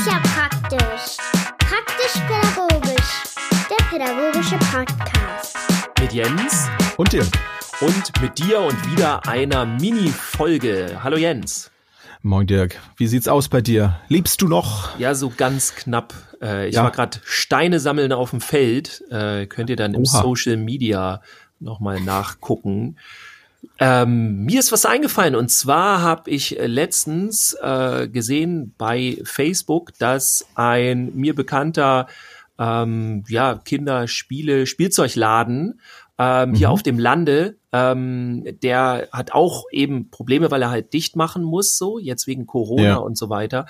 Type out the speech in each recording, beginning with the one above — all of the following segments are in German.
ist ja praktisch. Praktisch-pädagogisch. Der pädagogische Podcast. Mit Jens Und dir. und mit dir und wieder einer Mini-Folge. Hallo Jens. Moin Dirk. Wie sieht's aus bei dir? Liebst du noch? Ja, so ganz knapp. Äh, ich Ja. war gerade Steine sammeln auf dem Feld. Äh, könnt ihr dann im Oha. Social Media nochmal nachgucken. Ähm, mir ist was eingefallen und zwar habe ich äh, letztens äh, gesehen bei Facebook, dass ein mir bekannter ähm, ja, Kinderspiele, Spielzeugladen ähm, hier Mhm. auf dem Lande, ähm, der hat auch eben Probleme, weil er halt dicht machen muss, so jetzt wegen Corona Ja. und so weiter.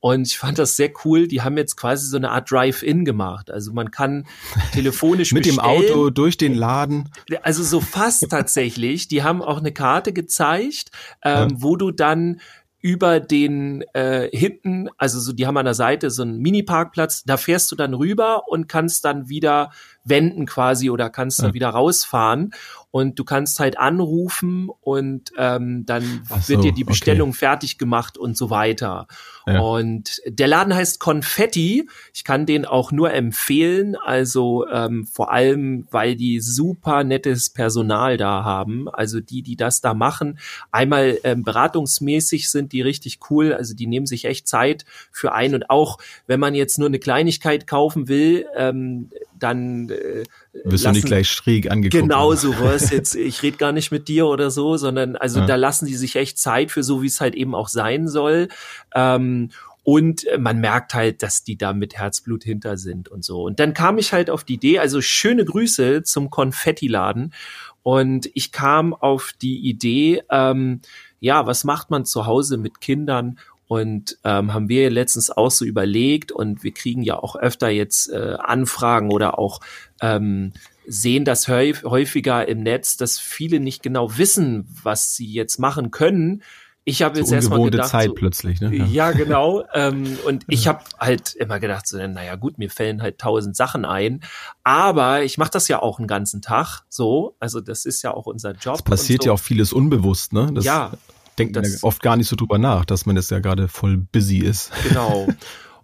Und ich fand das sehr cool. Die haben jetzt quasi so eine Art Drive-In gemacht. Also man kann telefonisch Mit dem bestellen. Auto durch den Laden. Also so fast tatsächlich. Die haben auch eine Karte gezeigt, ähm, wo du dann über den äh, hinten, also so, die haben an der Seite so einen Mini-Parkplatz, da fährst du dann rüber und kannst dann wieder wenden quasi oder kannst dann Ja. wieder rausfahren und du kannst halt anrufen und ähm, dann so, wird dir die okay. Bestellung fertig gemacht und so weiter. Ja. Und der Laden heißt Konfetti. Ich kann den auch nur empfehlen. Also ähm, vor allem, weil die super nettes Personal da haben. Also die, die das da machen. Einmal ähm, beratungsmäßig sind die richtig cool. Also die nehmen sich echt Zeit für einen. Und auch wenn man jetzt nur eine Kleinigkeit kaufen will, ähm, dann äh, Wirst du nicht gleich schräg angeguckt. Genau oder? so was jetzt, ich rede gar nicht mit dir oder so, sondern also Ja. da lassen die sich echt Zeit für so, wie es halt eben auch sein soll. Ähm, und man merkt halt, dass die da mit Herzblut hinter sind und so. Und dann kam ich halt auf die Idee, also schöne Grüße zum Konfettiladen. Und ich kam auf die Idee, ähm, ja, was macht man zu Hause mit Kindern? Und ähm, haben wir letztens auch so überlegt und wir kriegen ja auch öfter jetzt äh, Anfragen oder auch ähm, sehen das häuf- häufiger im Netz, dass viele nicht genau wissen, was sie jetzt machen können. Ich habe So jetzt erstmal gedacht, Zeit so, plötzlich, ne? ja, genau. Ähm, und ich habe halt immer gedacht, so, naja gut, mir fällen halt tausend Sachen ein. Aber ich mache das ja auch einen ganzen Tag so. Also das ist ja auch unser Job. Es passiert so. ja auch vieles unbewusst, ne? Das Ja, denkt das- ja oft gar nicht so drüber nach, dass man jetzt ja gerade voll busy ist. Genau.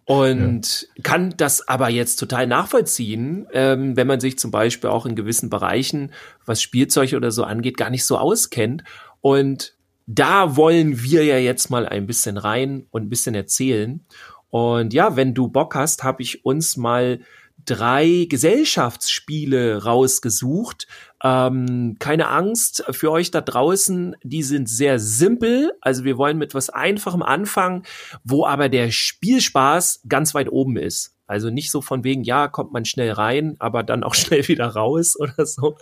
Und kann das aber jetzt total nachvollziehen, ähm, wenn man sich zum Beispiel auch in gewissen Bereichen, was Spielzeug oder so angeht, gar nicht so auskennt. Und da wollen wir ja jetzt mal ein bisschen rein und ein bisschen erzählen. Und ja, wenn du Bock hast, habe ich uns mal drei Gesellschaftsspiele rausgesucht. Ähm, keine Angst für euch da draußen, die sind sehr simpel. Also wir wollen mit was Einfachem anfangen, wo aber der Spielspaß ganz weit oben ist. Also nicht so von wegen, ja, kommt man schnell rein, aber dann auch schnell wieder raus oder so.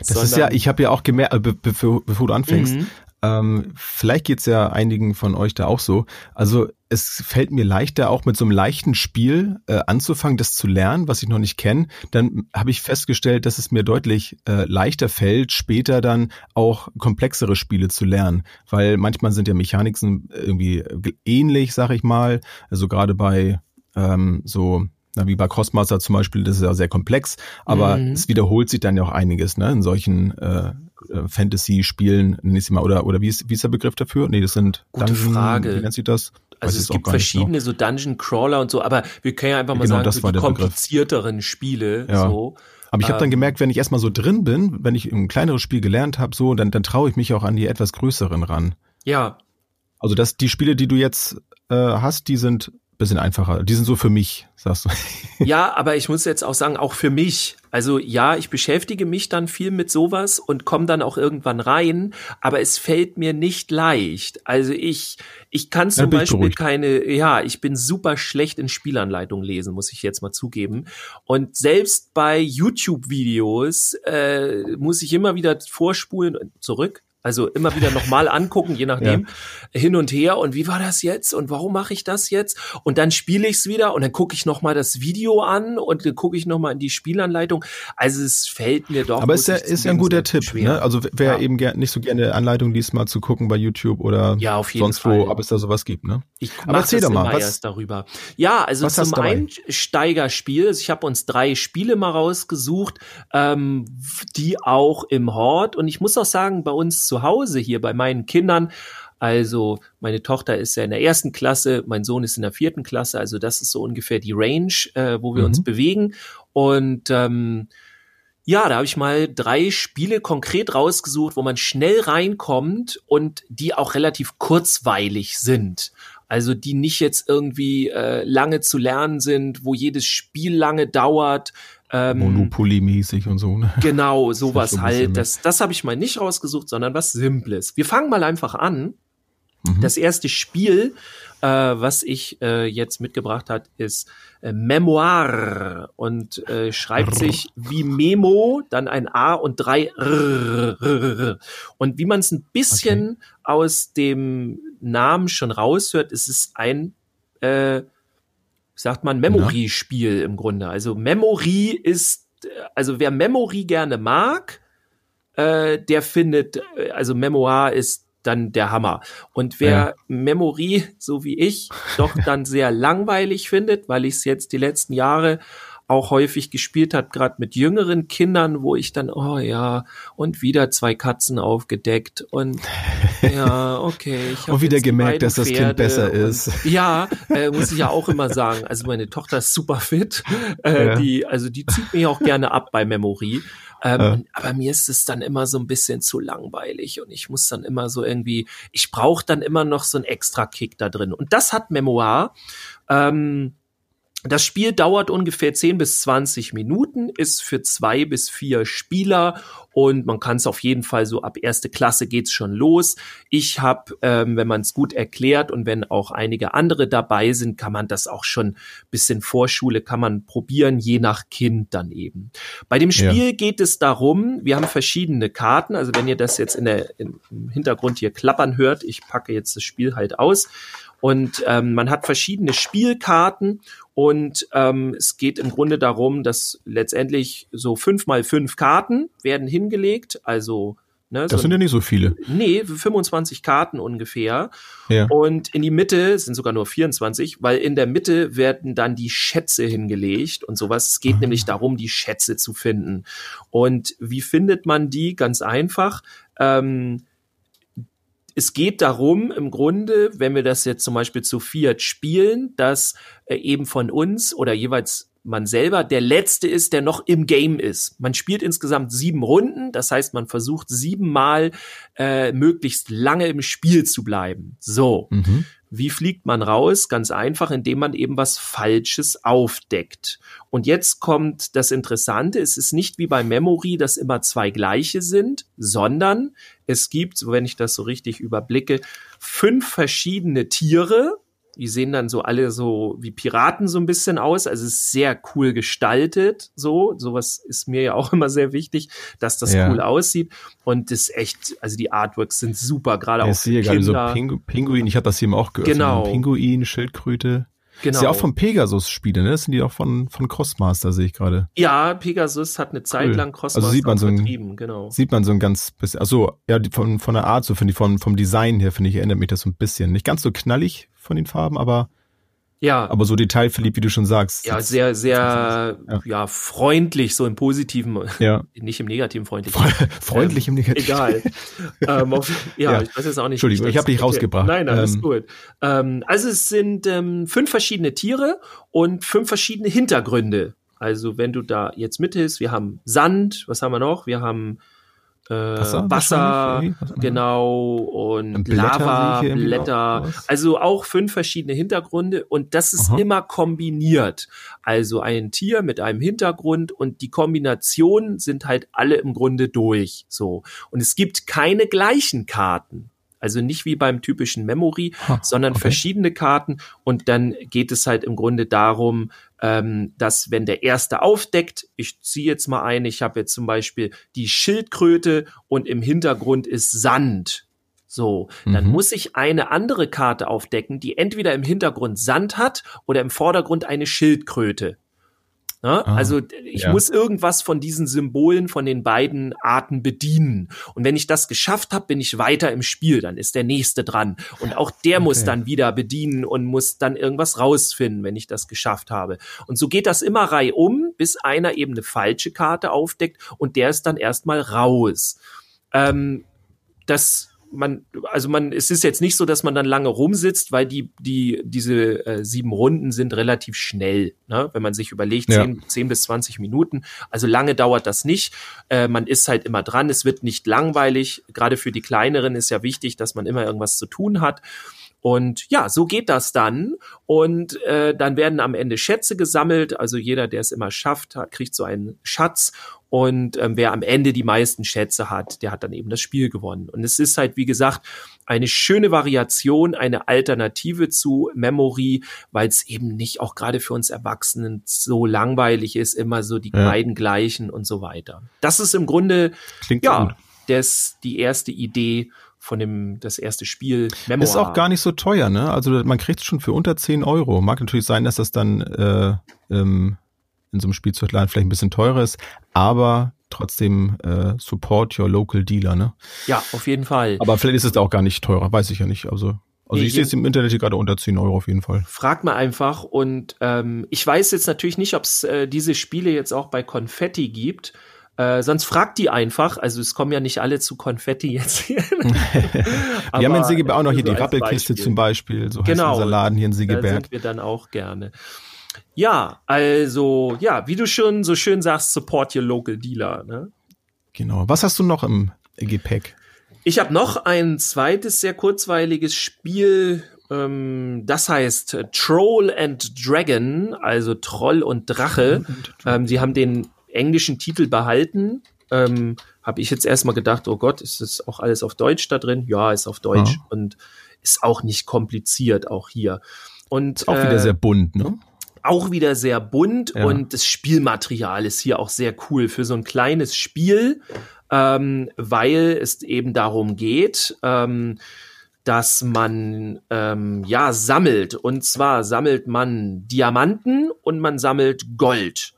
Das ist ja, ich habe ja auch gemerkt, äh, be bevor, bevor du anfängst, Mhm. ähm, vielleicht geht's ja einigen von euch da auch so. Also es fällt mir leichter, auch mit so einem leichten Spiel äh, anzufangen, das zu lernen, was ich noch nicht kenne. Dann habe ich festgestellt, dass es mir deutlich äh, leichter fällt, später dann auch komplexere Spiele zu lernen. Weil manchmal sind ja Mechaniken irgendwie ähnlich, sag ich mal. Also gerade bei ähm, so na, wie bei Crossmaster zum Beispiel, das ist ja sehr komplex, aber Mhm. es wiederholt sich dann ja auch einiges, ne, in solchen äh, äh, Fantasy-Spielen, ich's mal, oder, oder wie ist, wie ist der Begriff dafür? Nee, das sind Gute Frage. wie nennt sich das? Also es gibt nicht genau. verschiedene so Dungeon Crawler und so, aber wir können ja einfach mal Genau, sagen, so die der Begriff. komplizierteren Spiele, Ja. so. Aber ich habe dann Ähm, gemerkt, wenn ich erstmal so drin bin, wenn ich ein kleineres Spiel gelernt habe, so, dann, dann traue ich mich auch an die etwas größeren ran. Ja, Also das, die Spiele, die du jetzt äh, hast, die sind bisschen einfacher. Die sind so für mich, sagst du. Ja, aber ich muss jetzt auch sagen, auch für mich. Also ja, ich beschäftige mich dann viel mit sowas und komme dann auch irgendwann rein, aber es fällt mir nicht leicht. Also ich, ich kann zum ich Beispiel keine, ja, ich bin super schlecht in Spielanleitung lesen, muss ich jetzt mal zugeben. Und selbst bei YouTube-Videos äh, muss ich immer wieder vorspulen und zurück. Also immer wieder nochmal angucken, je nachdem, hin und her. Und wie war das jetzt? Und warum mache ich das jetzt? Und dann spiele ich es wieder und dann gucke ich nochmal das Video an und dann gucke ich nochmal in die Spielanleitung. Also es fällt mir doch. Aber ist ja, ist ja ein guter Tipp. schwer. Ne? Also wer Ja. eben nicht so gerne Anleitung liest, mal zu gucken bei YouTube oder Ja, sonst Fall. wo, ob es da sowas gibt. Ne? Ich Aber erzähl doch mal, was- darüber. Ja, also was zum du dabei? Einsteigerspiel, also ich habe uns drei Spiele mal rausgesucht, ähm, die auch im Hort und ich muss auch sagen, bei uns zu Hause hier, bei meinen Kindern, Also meine Tochter ist ja in der ersten Klasse, mein Sohn ist in der vierten Klasse. Also das ist so ungefähr die Range, äh, wo wir Mhm. uns bewegen. Und ähm, ja, da habe ich mal drei Spiele konkret rausgesucht, wo man schnell reinkommt und die auch relativ kurzweilig sind. Also die nicht jetzt irgendwie äh, lange zu lernen sind, wo jedes Spiel lange dauert. Ähm, Monopoly-mäßig und so. Ne? Genau, ist sowas bisschen halt. Das, das habe ich mal nicht rausgesucht, sondern was Simples. Wir fangen mal einfach an. Mhm. Das erste Spiel, äh, was ich äh, jetzt mitgebracht hat, ist äh, Memoir und äh, schreibt Rrr. sich wie Memo, dann ein A und drei Rrr. Und wie man es ein bisschen aus dem Namen schon raushört, ist es ein äh, sagt man Memory-Spiel im Grunde. Also Memory ist, also wer Memory gerne mag, äh, der findet, also Memoir ist dann der Hammer. Und wer Ja. Memory, so wie ich, doch dann sehr langweilig findet, weil ich es jetzt die letzten Jahre auch häufig gespielt hat, gerade mit jüngeren Kindern, wo ich dann, oh ja, und wieder zwei Katzen aufgedeckt und ja, okay. Ich Und wieder gemerkt, dass das Kind besser und- ist. Ja, äh, muss ich ja auch immer sagen. Also meine Tochter ist super fit. Äh, Ja. Die, also die zieht mich auch gerne ab bei Memory. Ähm, Ja. aber mir ist es dann immer so ein bisschen zu langweilig und ich muss dann immer so irgendwie, ich brauche dann immer noch so einen extra Kick da drin. Und das hat Memoir. Ähm, das Spiel dauert ungefähr 10 bis 20 Minuten, ist für zwei bis vier Spieler und man kann es auf jeden Fall so ab erste Klasse geht's schon los. Ich habe, ähm, wenn man es gut erklärt und wenn auch einige andere dabei sind, kann man das auch schon bis in Vorschule kann man probieren, je nach Kind dann eben. Bei dem Ja. Spiel geht es darum, wir haben verschiedene Karten, also wenn ihr das jetzt in der, in, im Hintergrund hier klappern hört, ich packe jetzt das Spiel halt aus und ähm, man hat verschiedene Spielkarten und ähm, es geht im Grunde darum, dass letztendlich so fünf mal fünf Karten werden hingelegt, also ne, Das so sind ja nicht so viele. nee, 25 Karten ungefähr. Ja. Und in die Mitte sind sogar nur 24, weil in der Mitte werden dann die Schätze hingelegt und sowas. Es geht Ah. nämlich darum, die Schätze zu finden. Und wie findet man die? Ganz einfach. Ähm, es geht darum, im Grunde, wenn wir das jetzt zum Beispiel zu Fiat spielen, dass äh, eben von uns oder jeweils man selber der Letzte ist, der noch im Game ist. Man spielt insgesamt sieben Runden, das heißt, man versucht siebenmal äh, möglichst lange im Spiel zu bleiben. So. Mhm. Wie fliegt man raus? Ganz einfach, indem man eben was Falsches aufdeckt. Und jetzt kommt das Interessante. Es ist nicht wie bei Memory, dass immer zwei gleiche sind, sondern es gibt, wenn ich das so richtig überblicke, fünf verschiedene Tiere. Die sehen dann so alle so wie Piraten so ein bisschen aus. Also es ist sehr cool gestaltet. So, sowas ist mir ja auch immer sehr wichtig, dass das Ja. cool aussieht. Und das ist echt, also die Artworks sind super, gerade auch Ich für sehe gerade so Kinder. Pingu Pinguin, ich habe das hier auch gehört. Genau. Ein Pinguin, Schildkröte. Genau. Ist ja auch von Pegasus-Spiele, ne? Das sind die auch von, von Crossmaster, sehe ich gerade. Ja, Pegasus hat eine Zeit Cool. lang Crossmaster Also sieht man so ein- genau. Sieht man so ein ganz bisschen, also ja, von, von der Art, so finde ich, von, vom Design her, finde ich, erinnert mich das so ein bisschen. Nicht ganz so knallig von den Farben, aber, Ja, aber so detailverliebt, wie du schon sagst. ja, sehr, sehr, Ja. ja. freundlich, so im Positiven, Ja. nicht im Negativen freundlich. Freundlich im Negativ. Egal. ähm, auf, ja, Ja. ich weiß jetzt auch nicht. Entschuldigung, ich hab dich rausgebracht. Nein, alles Ähm, gut. Ähm, also es sind ähm, fünf verschiedene Tiere und fünf verschiedene Hintergründe. Also wenn du da jetzt mithilfst, wir haben Sand, was haben wir noch? Wir haben äh, Wasser Wasser, wahrscheinlich, irgendwie? Was- genau, und Blätter Lava, Blätter. Also auch fünf verschiedene Hintergründe und das ist Aha. immer kombiniert. Also ein Tier mit einem Hintergrund und die Kombinationen sind halt alle im Grunde durch. So. Und es gibt keine gleichen Karten. Also nicht wie beim typischen Memory, Ha, sondern okay. verschiedene Karten. Und dann geht es halt im Grunde darum, ähm, dass wenn der erste aufdeckt, ich ziehe jetzt mal ein, ich habe jetzt zum Beispiel die Schildkröte und im Hintergrund ist Sand. So, dann Mhm. muss ich eine andere Karte aufdecken, die entweder im Hintergrund Sand hat oder im Vordergrund eine Schildkröte. Ja, Ah, also ich ja. muss irgendwas von diesen Symbolen von den beiden Arten bedienen. Und wenn ich das geschafft habe, bin ich weiter im Spiel. Dann ist der nächste dran. Und auch der muss Okay. dann wieder bedienen und muss dann irgendwas rausfinden, wenn ich das geschafft habe. Und so geht das immer reihum, bis einer eben eine falsche Karte aufdeckt und der ist dann erstmal raus. Ähm, das man, also man, es ist jetzt nicht so, dass man dann lange rumsitzt, weil die, die, diese äh, sieben Runden sind relativ schnell, ne? wenn man sich überlegt, Ja. zehn, zehn bis zwanzig Minuten. Also lange dauert das nicht. Äh, man ist halt immer dran, es wird nicht langweilig. Gerade für die kleineren ist ja wichtig, dass man immer irgendwas zu tun hat. Und ja, so geht das dann. Und äh, dann werden am Ende Schätze gesammelt. Also jeder, der es immer schafft, hat, kriegt so einen Schatz. Und ähm, wer am Ende die meisten Schätze hat, der hat dann eben das Spiel gewonnen. Und es ist halt, wie gesagt, eine schöne Variation, eine Alternative zu Memory, weil es eben nicht auch gerade für uns Erwachsenen so langweilig ist, immer so die Ja. beiden gleichen und so weiter. Das ist im Grunde Klingt ja gut. das die erste Idee von dem das erste Spiel Memoir. Ist auch gar nicht so teuer, ne? Also man kriegt es schon für unter 10 Euro. Mag natürlich sein, dass das dann äh, ähm, in so einem Spielzeugladen vielleicht ein bisschen teurer ist, aber trotzdem äh, support your local dealer, ne? Ja, auf jeden Fall. Aber vielleicht ist es auch gar nicht teurer, weiß ich ja nicht. Also, also ich sehe es im Internet hier gerade unter 10 Euro auf jeden Fall. Frag mal einfach und ähm, ich weiß jetzt natürlich nicht, ob es äh, diese Spiele jetzt auch bei Konfetti gibt. Äh, sonst fragt die einfach. Also es kommen ja nicht alle zu Konfetti jetzt hier. Wir haben in Segeberg auch noch hier die Rappelkiste Beispiel. zum Beispiel, so heißt Genau. unser Laden hier in Da Segeberg. sind wir dann auch gerne. Ja, also, ja, wie du schon so schön sagst, support your local dealer. Ne? Genau. Was hast du noch im Gepäck? Ich habe noch ein zweites sehr kurzweiliges Spiel. Ähm, das heißt äh, Troll and Dragon, also Troll und Drache. Ähm, sie haben den englischen Titel behalten. Ähm, habe ich jetzt erstmal gedacht, oh Gott, ist das auch alles auf Deutsch da drin? Ja, ist auf Deutsch Ja. und ist auch nicht kompliziert, auch hier. Und Ist auch wieder äh, sehr bunt, ne? auch wieder sehr bunt Ja. und das Spielmaterial ist hier auch sehr cool für so ein kleines Spiel, ähm, weil es eben darum geht, ähm, dass man ähm, ja sammelt und zwar sammelt man Diamanten und man sammelt Gold.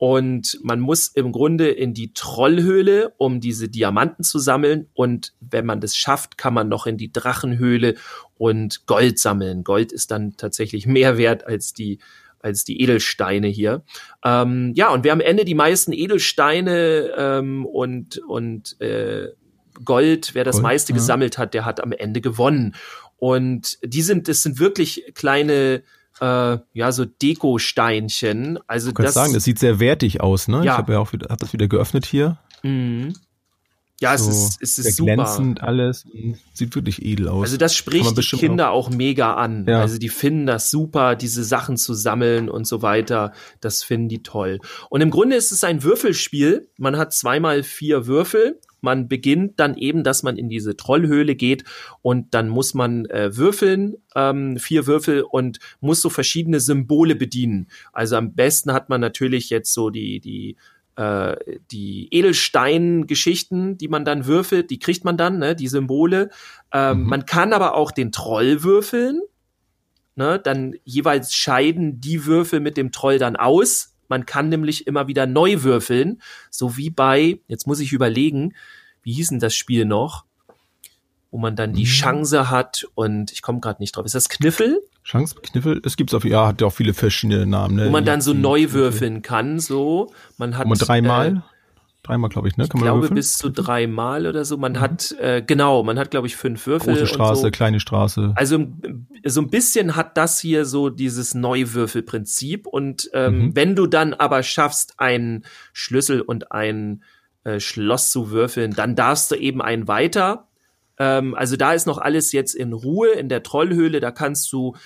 Und man muss im Grunde in die Trollhöhle, um diese Diamanten zu sammeln. Und wenn man das schafft, kann man noch in die Drachenhöhle und Gold sammeln. Gold ist dann tatsächlich mehr wert als die als die Edelsteine hier. Ähm, ja, und wer am Ende die meisten Edelsteine ähm, und, und äh, Gold, wer das Gold, meiste ja. gesammelt hat, der hat am Ende gewonnen. Und die sind, das sind wirklich kleine, äh, ja, so Dekosteinchen. Also Du kannst das, sagen, das sieht sehr wertig aus, ne? Ja. Ich habe ja auch wieder, hab das wieder geöffnet hier. Mhm. Ja, es so ist, es ist super. glänzend alles. Sieht wirklich edel aus. Also das spricht die Kinder auch mega an. Ja. Also die finden das super, diese Sachen zu sammeln und so weiter. Das finden die toll. Und im Grunde ist es ein Würfelspiel. Man hat zweimal vier Würfel. Man beginnt dann eben, dass man in diese Trollhöhle geht und dann muss man äh, würfeln, ähm, vier Würfel und muss so verschiedene Symbole bedienen. Also am besten hat man natürlich jetzt so die, die äh, die Edelstein-Geschichten, die man dann würfelt, die kriegt man dann, ne, die Symbole. Ähm, Mhm. Man kann aber auch den Troll würfeln. Ne, dann jeweils scheiden die Würfel mit dem Troll dann aus. Man kann nämlich immer wieder neu würfeln, so wie bei, jetzt muss ich überlegen, wie hieß denn das Spiel noch, wo man dann die Mhm. Chance hat und ich komme gerade nicht drauf. Ist das Kniffel? Chance, Kniffel, es gibt's auf, ja, hat ja auch viele verschiedene Namen, ne? Wo man dann so neu würfeln kann, so. Man hat Und dreimal? Dreimal, glaube ich, ne? Ich Kann man da glaube würfeln? bis zu dreimal oder so. Man hat, äh, genau, man hat, glaube ich, fünf Würfel. Große Straße, so. kleine Straße. Also so ein bisschen hat das hier so dieses Neuwürfelprinzip. Und ähm, Mhm. wenn du dann aber schaffst, einen Schlüssel und ein äh, Schloss zu würfeln, dann darfst du eben einen weiter. Ähm, also da ist noch alles jetzt in Ruhe in der Trollhöhle. Da kannst du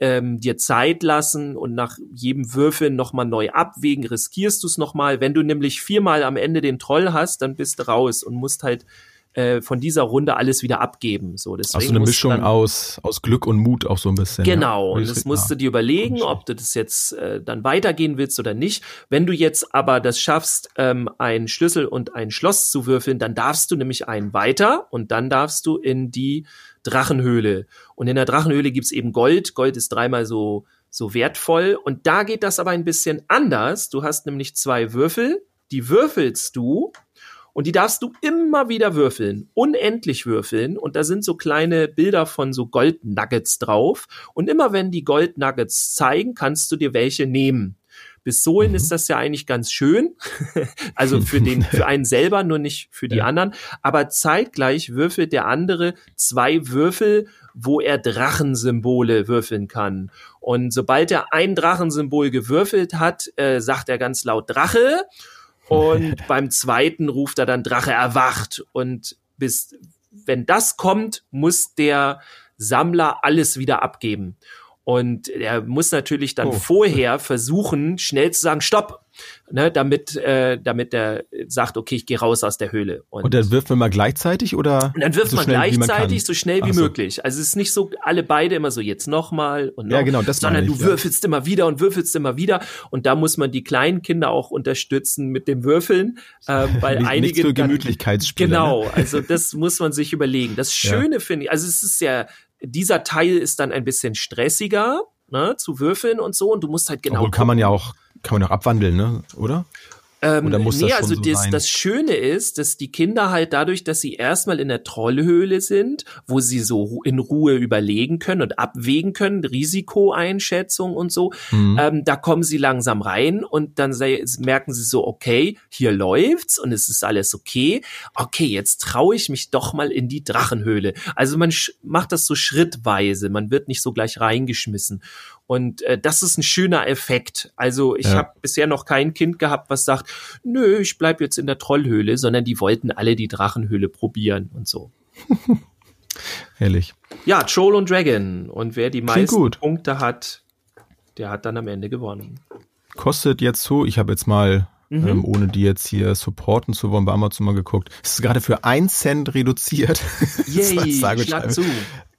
ähm, dir Zeit lassen und nach jedem Würfeln nochmal neu abwägen, riskierst du es nochmal. Wenn du nämlich viermal am Ende den Troll hast, dann bist du raus und musst halt äh, von dieser Runde alles wieder abgeben. So, deswegen Also eine Mischung dann, aus, aus Glück und Mut auch so ein bisschen. Genau, ja. und das musst du dir überlegen, ob du das jetzt äh, dann weitergehen willst oder nicht. Wenn du jetzt aber das schaffst, ähm, einen Schlüssel und ein Schloss zu würfeln, dann darfst du nämlich einen weiter und dann darfst du in die Drachenhöhle. Und in der Drachenhöhle gibt's eben Gold. Gold ist dreimal so, so wertvoll. Und da geht das aber ein bisschen anders. Du hast nämlich zwei Würfel, die würfelst du und die darfst du immer wieder würfeln, unendlich würfeln. Und da sind so kleine Bilder von so Goldnuggets drauf. Und immer wenn die Goldnuggets zeigen, kannst du dir welche nehmen. Bis Sohlen ist das ja eigentlich ganz schön. also für den, für einen selber, nur nicht für die Ja. anderen. Aber zeitgleich würfelt der andere zwei Würfel, wo er Drachensymbole würfeln kann. Und sobald er ein Drachensymbol gewürfelt hat, äh, sagt er ganz laut Drache. Und beim zweiten ruft er dann Drache erwacht. Und bis, wenn das kommt, muss der Sammler alles wieder abgeben. Und er muss natürlich dann Oh. vorher versuchen, schnell zu sagen, stopp, ne, damit, äh, damit er sagt, okay, ich gehe raus aus der Höhle. Und dann wirft man mal gleichzeitig oder? Und dann wirft so man man gleichzeitig kann? so schnell wie so. möglich. Also es ist nicht so alle beide immer so jetzt nochmal und noch, Ja, genau, das sondern meine du ich, ja. würfelst immer wieder und würfelst immer wieder. Und da muss man die kleinen Kinder auch unterstützen mit dem Würfeln, äh, weil Nicht- einige nicht für Gemütlichkeitsspiele, Genau, ne? also das muss man sich überlegen. Das Ja. Schöne finde ich, also es ist ja dieser Teil ist dann ein bisschen stressiger. Ne, zu würfeln und so und du musst halt genau Obwohl kann man ja auch, kann man auch abwandeln, ne? Oder? Ähm, Oder muss nee, das also so das, das Schöne ist, dass die Kinder halt dadurch, dass sie erstmal in der Trollhöhle sind, wo sie so in Ruhe überlegen können und abwägen können, Risikoeinschätzung und so, Mhm. ähm, da kommen sie langsam rein und dann sei, merken sie so, okay, hier läuft's und es ist alles okay. Okay, jetzt traue ich mich doch mal in die Drachenhöhle. Also man macht das so schrittweise, man wird nicht so gleich reingeschmissen. Und äh, das ist ein schöner Effekt. Also ich Ja. habe bisher noch kein Kind gehabt, was sagt, nö, ich bleib jetzt in der Trollhöhle, sondern die wollten alle die Drachenhöhle probieren und so. Herrlich. Ja, Troll und Dragon. Und wer die meisten gut. Punkte hat, der hat dann am Ende gewonnen. Kostet jetzt so, ich habe jetzt mal, Mhm. ähm, ohne die jetzt hier supporten zu wollen, bei Amazon mal geguckt. Es ist gerade für ein Cent reduziert. Yay, schlag zu.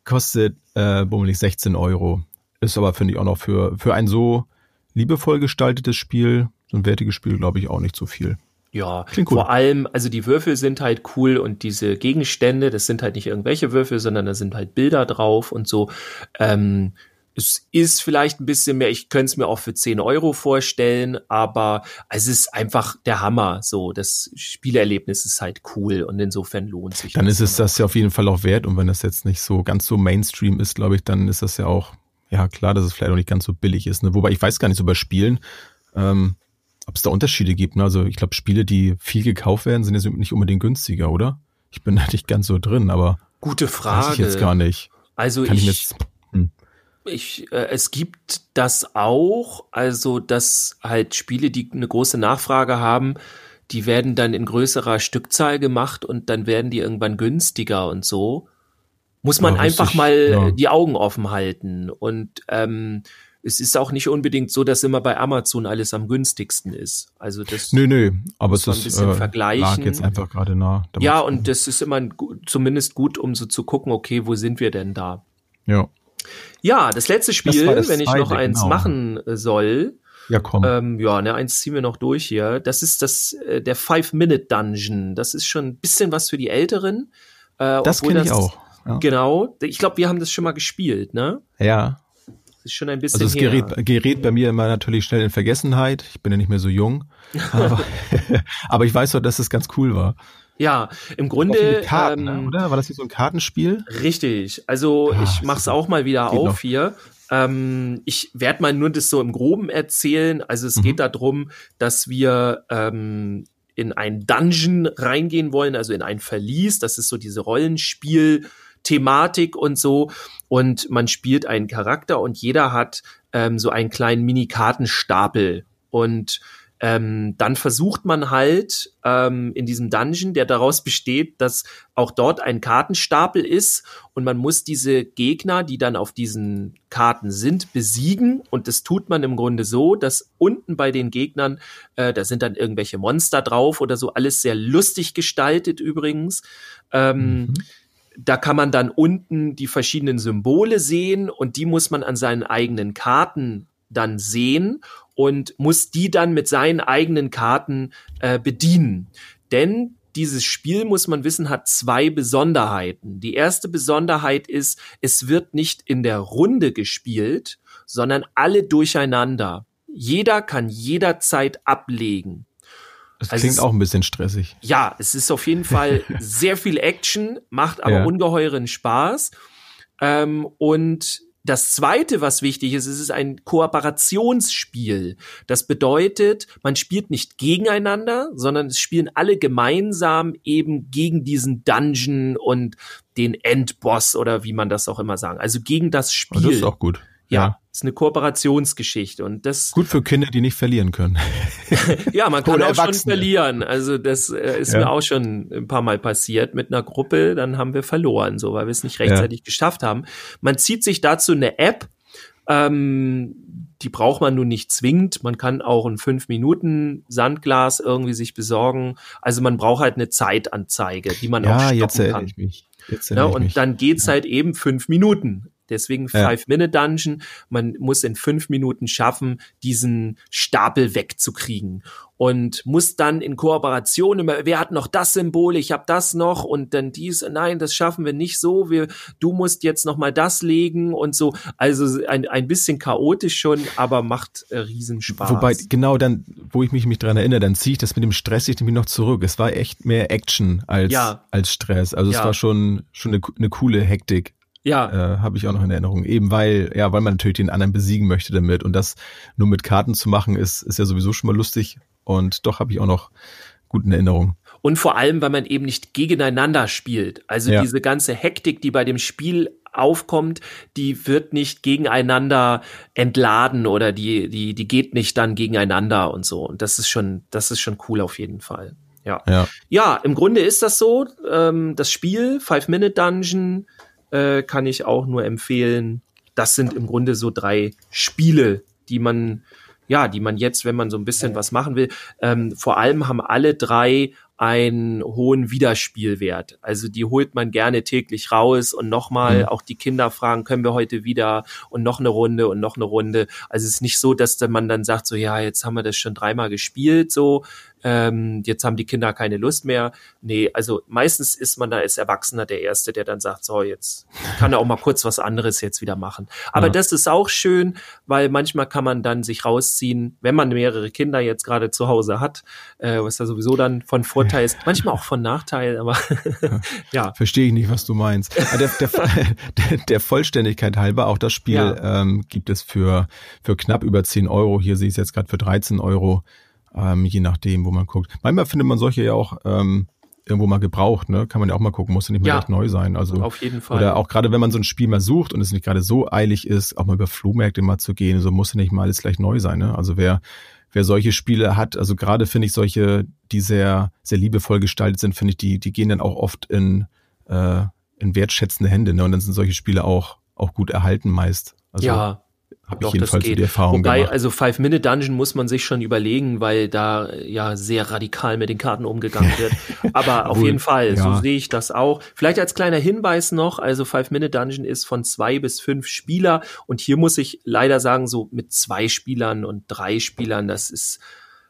Kostet äh, bummelig 16 Euro. Ist aber, finde ich, auch noch für, für ein so liebevoll gestaltetes Spiel, so ein wertiges Spiel, glaube ich, auch nicht so viel. Ja, Klingt cool. vor allem, also die Würfel sind halt cool und diese Gegenstände, das sind halt nicht irgendwelche Würfel, sondern da sind halt Bilder drauf und so. Ähm, es ist vielleicht ein bisschen mehr, ich könnte es mir auch für 10 Euro vorstellen, aber es ist einfach der Hammer. So, das Spielerlebnis ist halt cool und insofern lohnt sich Dann ist es das ja auf jeden Fall auch wert. Und wenn das jetzt nicht so ganz so Mainstream ist, glaube ich, dann ist das ja auch, ja klar, dass es vielleicht auch nicht ganz so billig ist. Ne? Wobei ich weiß gar nicht so bei Spielen, ähm, ob es da Unterschiede gibt. Ne? Also ich glaube, Spiele, die viel gekauft werden, sind jetzt nicht unbedingt günstiger, oder? Ich bin da nicht ganz so drin, aber Gute Frage. weiß ich jetzt gar nicht. Also Kann ich, ich, jetzt, hm. Ich, äh, es gibt das auch, also dass halt Spiele, die eine große Nachfrage haben, die werden dann in größerer Stückzahl gemacht und dann werden die irgendwann günstiger und so. Muss man Ja, einfach mal ja. die Augen offen halten. Und ähm, es ist auch nicht unbedingt so, dass immer bei Amazon alles am günstigsten ist. Also das Nö, nö, aber es man ein ist, bisschen äh, vergleichen. lag jetzt einfach gerade nah. Ja, und das ist immer ein zumindest gut, um so zu gucken, okay, wo sind wir denn da? Ja, Ja, das letzte Spiel, war das wenn ich noch eins genau. machen äh, soll, ja komm. ähm, ja, ne, eins ziehen wir noch durch hier. Das ist das äh, der Five-Minute-Dungeon. Das ist schon ein bisschen was für die Älteren. Äh, das kenne ich auch. Ja. Genau. Ich glaube, wir haben das schon mal gespielt, ne? ja. Das ist schon ein bisschen Also es her. gerät, gerät bei mir immer natürlich schnell in Vergessenheit. Ich bin ja nicht mehr so jung. Aber, aber ich weiß doch, dass es ganz cool war. Ja, im Grunde Karten, ähm, oder? War das nicht so ein Kartenspiel? Richtig. Also Ah, ich mach's auch mal wieder auf noch. hier. Ähm, ich werde mal nur das so im Groben erzählen. Also es Mhm. geht darum, dass wir ähm, in ein Dungeon reingehen wollen, also in ein Verlies. Das ist so diese Rollenspiel-Thematik und so. Und man spielt einen Charakter und jeder hat ähm, so einen kleinen Mini-Kartenstapel. Und ähm, dann versucht man halt ähm, in diesem Dungeon, der daraus besteht, dass auch dort ein Kartenstapel ist und man muss diese Gegner, die dann auf diesen Karten sind, besiegen und das tut man im Grunde so, dass unten bei den Gegnern, äh, da sind dann irgendwelche Monster drauf oder so, alles sehr lustig gestaltet übrigens. Ähm, Mhm. Da kann man dann unten die verschiedenen Symbole sehen und die muss man an seinen eigenen Karten dann sehen und muss die dann mit seinen eigenen Karten äh, bedienen. Denn dieses Spiel, muss man wissen, hat zwei Besonderheiten. Die erste Besonderheit ist, es wird nicht in der Runde gespielt, sondern alle durcheinander. Jeder kann jederzeit ablegen. Das also klingt es- auch ein bisschen stressig. Ja, es ist auf jeden Fall sehr viel Action, macht aber Ja. ungeheuren Spaß. Ähm, und das zweite, was wichtig ist, es ist ein Kooperationsspiel. Das bedeutet, man spielt nicht gegeneinander, sondern es spielen alle gemeinsam eben gegen diesen Dungeon und den Endboss oder wie man das auch immer sagen. Also gegen das Spiel. Oh, das ist auch gut. Ja, ja, ist eine Kooperationsgeschichte und das gut für Kinder, die nicht verlieren können. ja, man kann auch schon verlieren. Also das äh, ist ja. mir auch schon ein paar Mal passiert mit einer Gruppe, dann haben wir verloren, so weil wir es nicht rechtzeitig ja. geschafft haben. Man zieht sich dazu eine App, ähm, die braucht man nun nicht zwingend. Man kann auch ein fünf Minuten Sandglas irgendwie sich besorgen. Also man braucht halt eine Zeitanzeige, die man ja, auch stoppen jetzt kann. Ich mich. Jetzt ja, und mich. dann geht's ja. halt eben fünf Minuten. Deswegen Five-Minute-Dungeon. Man muss in fünf Minuten schaffen, diesen Stapel wegzukriegen. Und muss dann in Kooperation immer, wer hat noch das Symbol, ich habe das noch und dann dies, nein, das schaffen wir nicht so, wir, du musst jetzt noch mal das legen und so. Also ein, ein bisschen chaotisch schon, aber macht äh, Riesenspaß. Wobei, genau dann, wo ich mich, mich dran erinnere, dann ziehe ich das mit dem Stress ich nämlich noch zurück. Es war echt mehr Action als, ja. als Stress. Also ja. es war schon, schon eine, eine coole Hektik. Ja. Äh, Habe ich auch noch in Erinnerung. Eben weil, ja, weil man natürlich den anderen besiegen möchte damit. Und das nur mit Karten zu machen, ist, ist ja sowieso schon mal lustig. Und doch habe ich auch noch guten Erinnerungen. Und vor allem, weil man eben nicht gegeneinander spielt. Also ja. diese ganze Hektik, die bei dem Spiel aufkommt, die wird nicht gegeneinander entladen oder die, die, die geht nicht dann gegeneinander und so. Und das ist schon, das ist schon cool auf jeden Fall. Ja. Ja, ja im Grunde ist das so. Ähm, das Spiel, Five-Minute-Dungeon, äh, kann ich auch nur empfehlen. Das sind im Grunde so drei Spiele, die man ja, die man jetzt, wenn man so ein bisschen was machen will, ähm, vor allem haben alle drei einen hohen Wiederspielwert. Also die holt man gerne täglich raus und nochmal, mhm. auch die Kinder fragen, können wir heute wieder und noch eine Runde und noch eine Runde. Also es ist nicht so, dass man dann sagt, so ja, jetzt haben wir das schon dreimal gespielt, so, ähm, jetzt haben die Kinder keine Lust mehr. Nee, also meistens ist man da als Erwachsener der Erste, der dann sagt, so, jetzt kann er auch mal kurz was anderes jetzt wieder machen. Aber ja. das ist auch schön, weil manchmal kann man dann sich rausziehen, wenn man mehrere Kinder jetzt gerade zu Hause hat, äh, was da sowieso dann von Vorteil ist, manchmal auch von Nachteil, aber ja. Verstehe ich nicht, was du meinst. Der, der, der, der Vollständigkeit halber, auch das Spiel ja. ähm, gibt es für, für knapp über 10 Euro. Hier sehe ich es jetzt gerade für 13 Euro ähm, je nachdem, wo man guckt. Manchmal findet man solche ja auch ähm, irgendwo mal gebraucht, ne? Kann man ja auch mal gucken, muss ja nicht mehr ja, neu sein. Also auf jeden Fall. Oder auch gerade wenn man so ein Spiel mal sucht und es nicht gerade so eilig ist, auch mal über Flohmärkte mal zu gehen, so muss ja nicht mal alles gleich neu sein. Ne? Also wer wer solche Spiele hat, also gerade finde ich solche, die sehr sehr liebevoll gestaltet sind, finde ich, die die gehen dann auch oft in äh, in wertschätzende Hände, ne? Und dann sind solche Spiele auch auch gut erhalten meist. Also, ja, habe ich jedenfalls die Erfahrung Wobei, gemacht. also Five-Minute-Dungeon muss man sich schon überlegen, weil da ja sehr radikal mit den Karten umgegangen wird. Aber auf jeden Fall, ja. so sehe ich das auch. Vielleicht als kleiner Hinweis noch, also Five-Minute-Dungeon ist von zwei bis fünf Spieler und hier muss ich leider sagen, so mit zwei Spielern und drei Spielern, das ist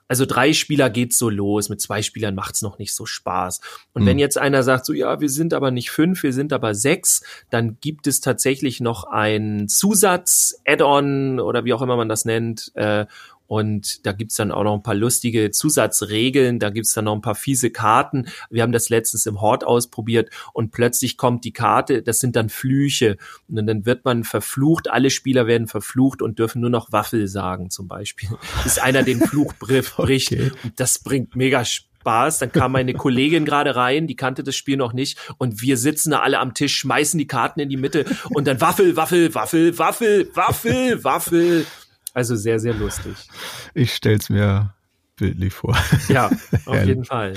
also drei Spieler geht's so los, mit zwei Spielern macht's noch nicht so Spaß. Und mhm. wenn jetzt einer sagt, so ja, wir sind aber nicht fünf, wir sind aber sechs, dann gibt es tatsächlich noch ein Zusatz, Add-on oder wie auch immer man das nennt, äh, und da gibt's dann auch noch ein paar lustige Zusatzregeln, da gibt's dann noch ein paar fiese Karten. Wir haben das letztens im Hort ausprobiert und plötzlich kommt die Karte, das sind dann Flüche. Und dann wird man verflucht, alle Spieler werden verflucht und dürfen nur noch Waffel sagen zum Beispiel. Bis einer den Fluch bricht. okay. Und das bringt mega Spaß. Dann kam meine Kollegin gerade rein, die kannte das Spiel noch nicht. Und wir sitzen da alle am Tisch, schmeißen die Karten in die Mitte und dann Waffel, Waffel, Waffel, Waffel, Waffel, Waffel. Also sehr, sehr lustig. Ich stell's mir bildlich vor. Ja, auf jeden Fall.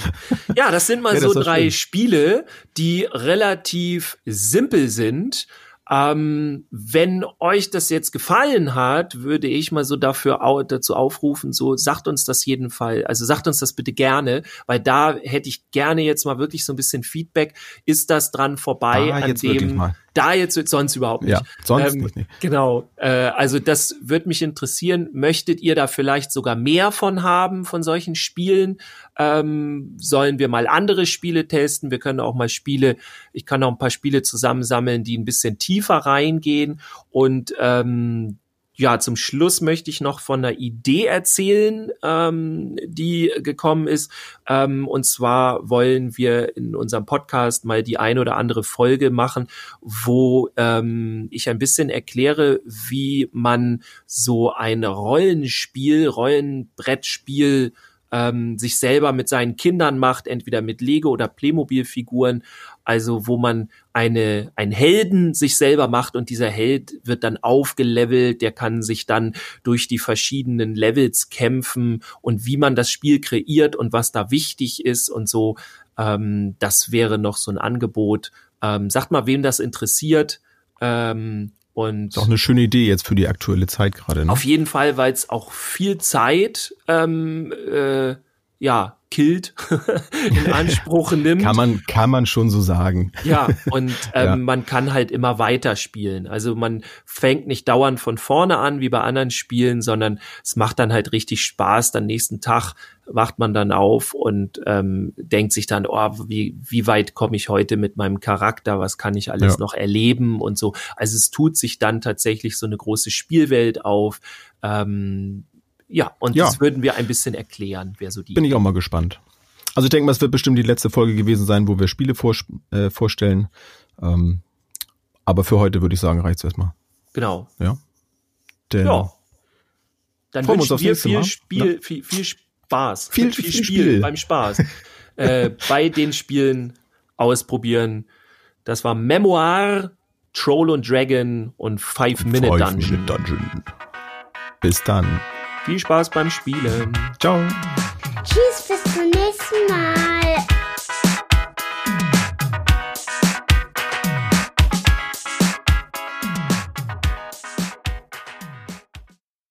Ja, das sind mal ja, so drei schön. Spiele, die relativ simpel sind. Ähm, wenn euch das jetzt gefallen hat, würde ich mal so dafür au dazu aufrufen, so sagt uns das jeden Fall, also sagt uns das bitte gerne, weil da hätte ich gerne jetzt mal wirklich so ein bisschen Feedback. Ist das dran vorbei ah, an dem, da jetzt sonst überhaupt nicht. Ja, sonst ähm, nicht. Nee. Genau. Äh, also das würde mich interessieren. Möchtet ihr da vielleicht sogar mehr von haben, von solchen Spielen? Ähm, sollen wir mal andere Spiele testen? Wir können auch mal Spiele, ich kann auch ein paar Spiele zusammensammeln, die ein bisschen tiefer reingehen und ähm, ja, zum Schluss möchte ich noch von einer Idee erzählen, ähm, die gekommen ist. Ähm, und zwar wollen wir in unserem Podcast mal die eine oder andere Folge machen, wo ähm, ich ein bisschen erkläre, wie man so ein Rollenspiel, Rollenbrettspiel ähm, sich selber mit seinen Kindern macht, entweder mit Lego oder Playmobil-Figuren, also wo man eine, ein Helden sich selber macht und dieser Held wird dann aufgelevelt, der kann sich dann durch die verschiedenen Levels kämpfen und wie man das Spiel kreiert und was da wichtig ist und so, ähm, das wäre noch so ein Angebot. Ähm, sagt mal, wem das interessiert. Ähm, und ist auch eine schöne Idee jetzt für die aktuelle Zeit gerade. Ne? Auf jeden Fall, weil es auch viel Zeit ähm, äh, ja killt, in Anspruch nimmt. kann man kann man schon so sagen. Ja, und ähm, ja. man kann halt immer weiter spielen. Also man fängt nicht dauernd von vorne an wie bei anderen Spielen, sondern es macht dann halt richtig Spaß. Dann nächsten Tag wacht man dann auf und ähm, denkt sich dann, oh, wie wie weit komme ich heute mit meinem Charakter? Was kann ich alles ja. noch erleben und so. Also es tut sich dann tatsächlich so eine große Spielwelt auf. Ähm, ja, und ja. das würden wir ein bisschen erklären, wer so die. Bin ich auch mal gespannt. Also ich denke mal, es wird bestimmt die letzte Folge gewesen sein, wo wir Spiele vor, äh, vorstellen. Ähm, aber für heute würde ich sagen, reicht's erstmal. Genau. Ja. Denn ja. Dann wünschen wir viel Spiel, viel, viel Spaß. Viel, viel, viel Spiel, Spiel beim Spaß. äh, bei den Spielen ausprobieren. Das war Memoir, Troll und Dragon und Five Minute Five Dungeon. Minute Dungeon. Bis dann. Viel Spaß beim Spielen. Ciao. Tschüss, bis zum nächsten Mal.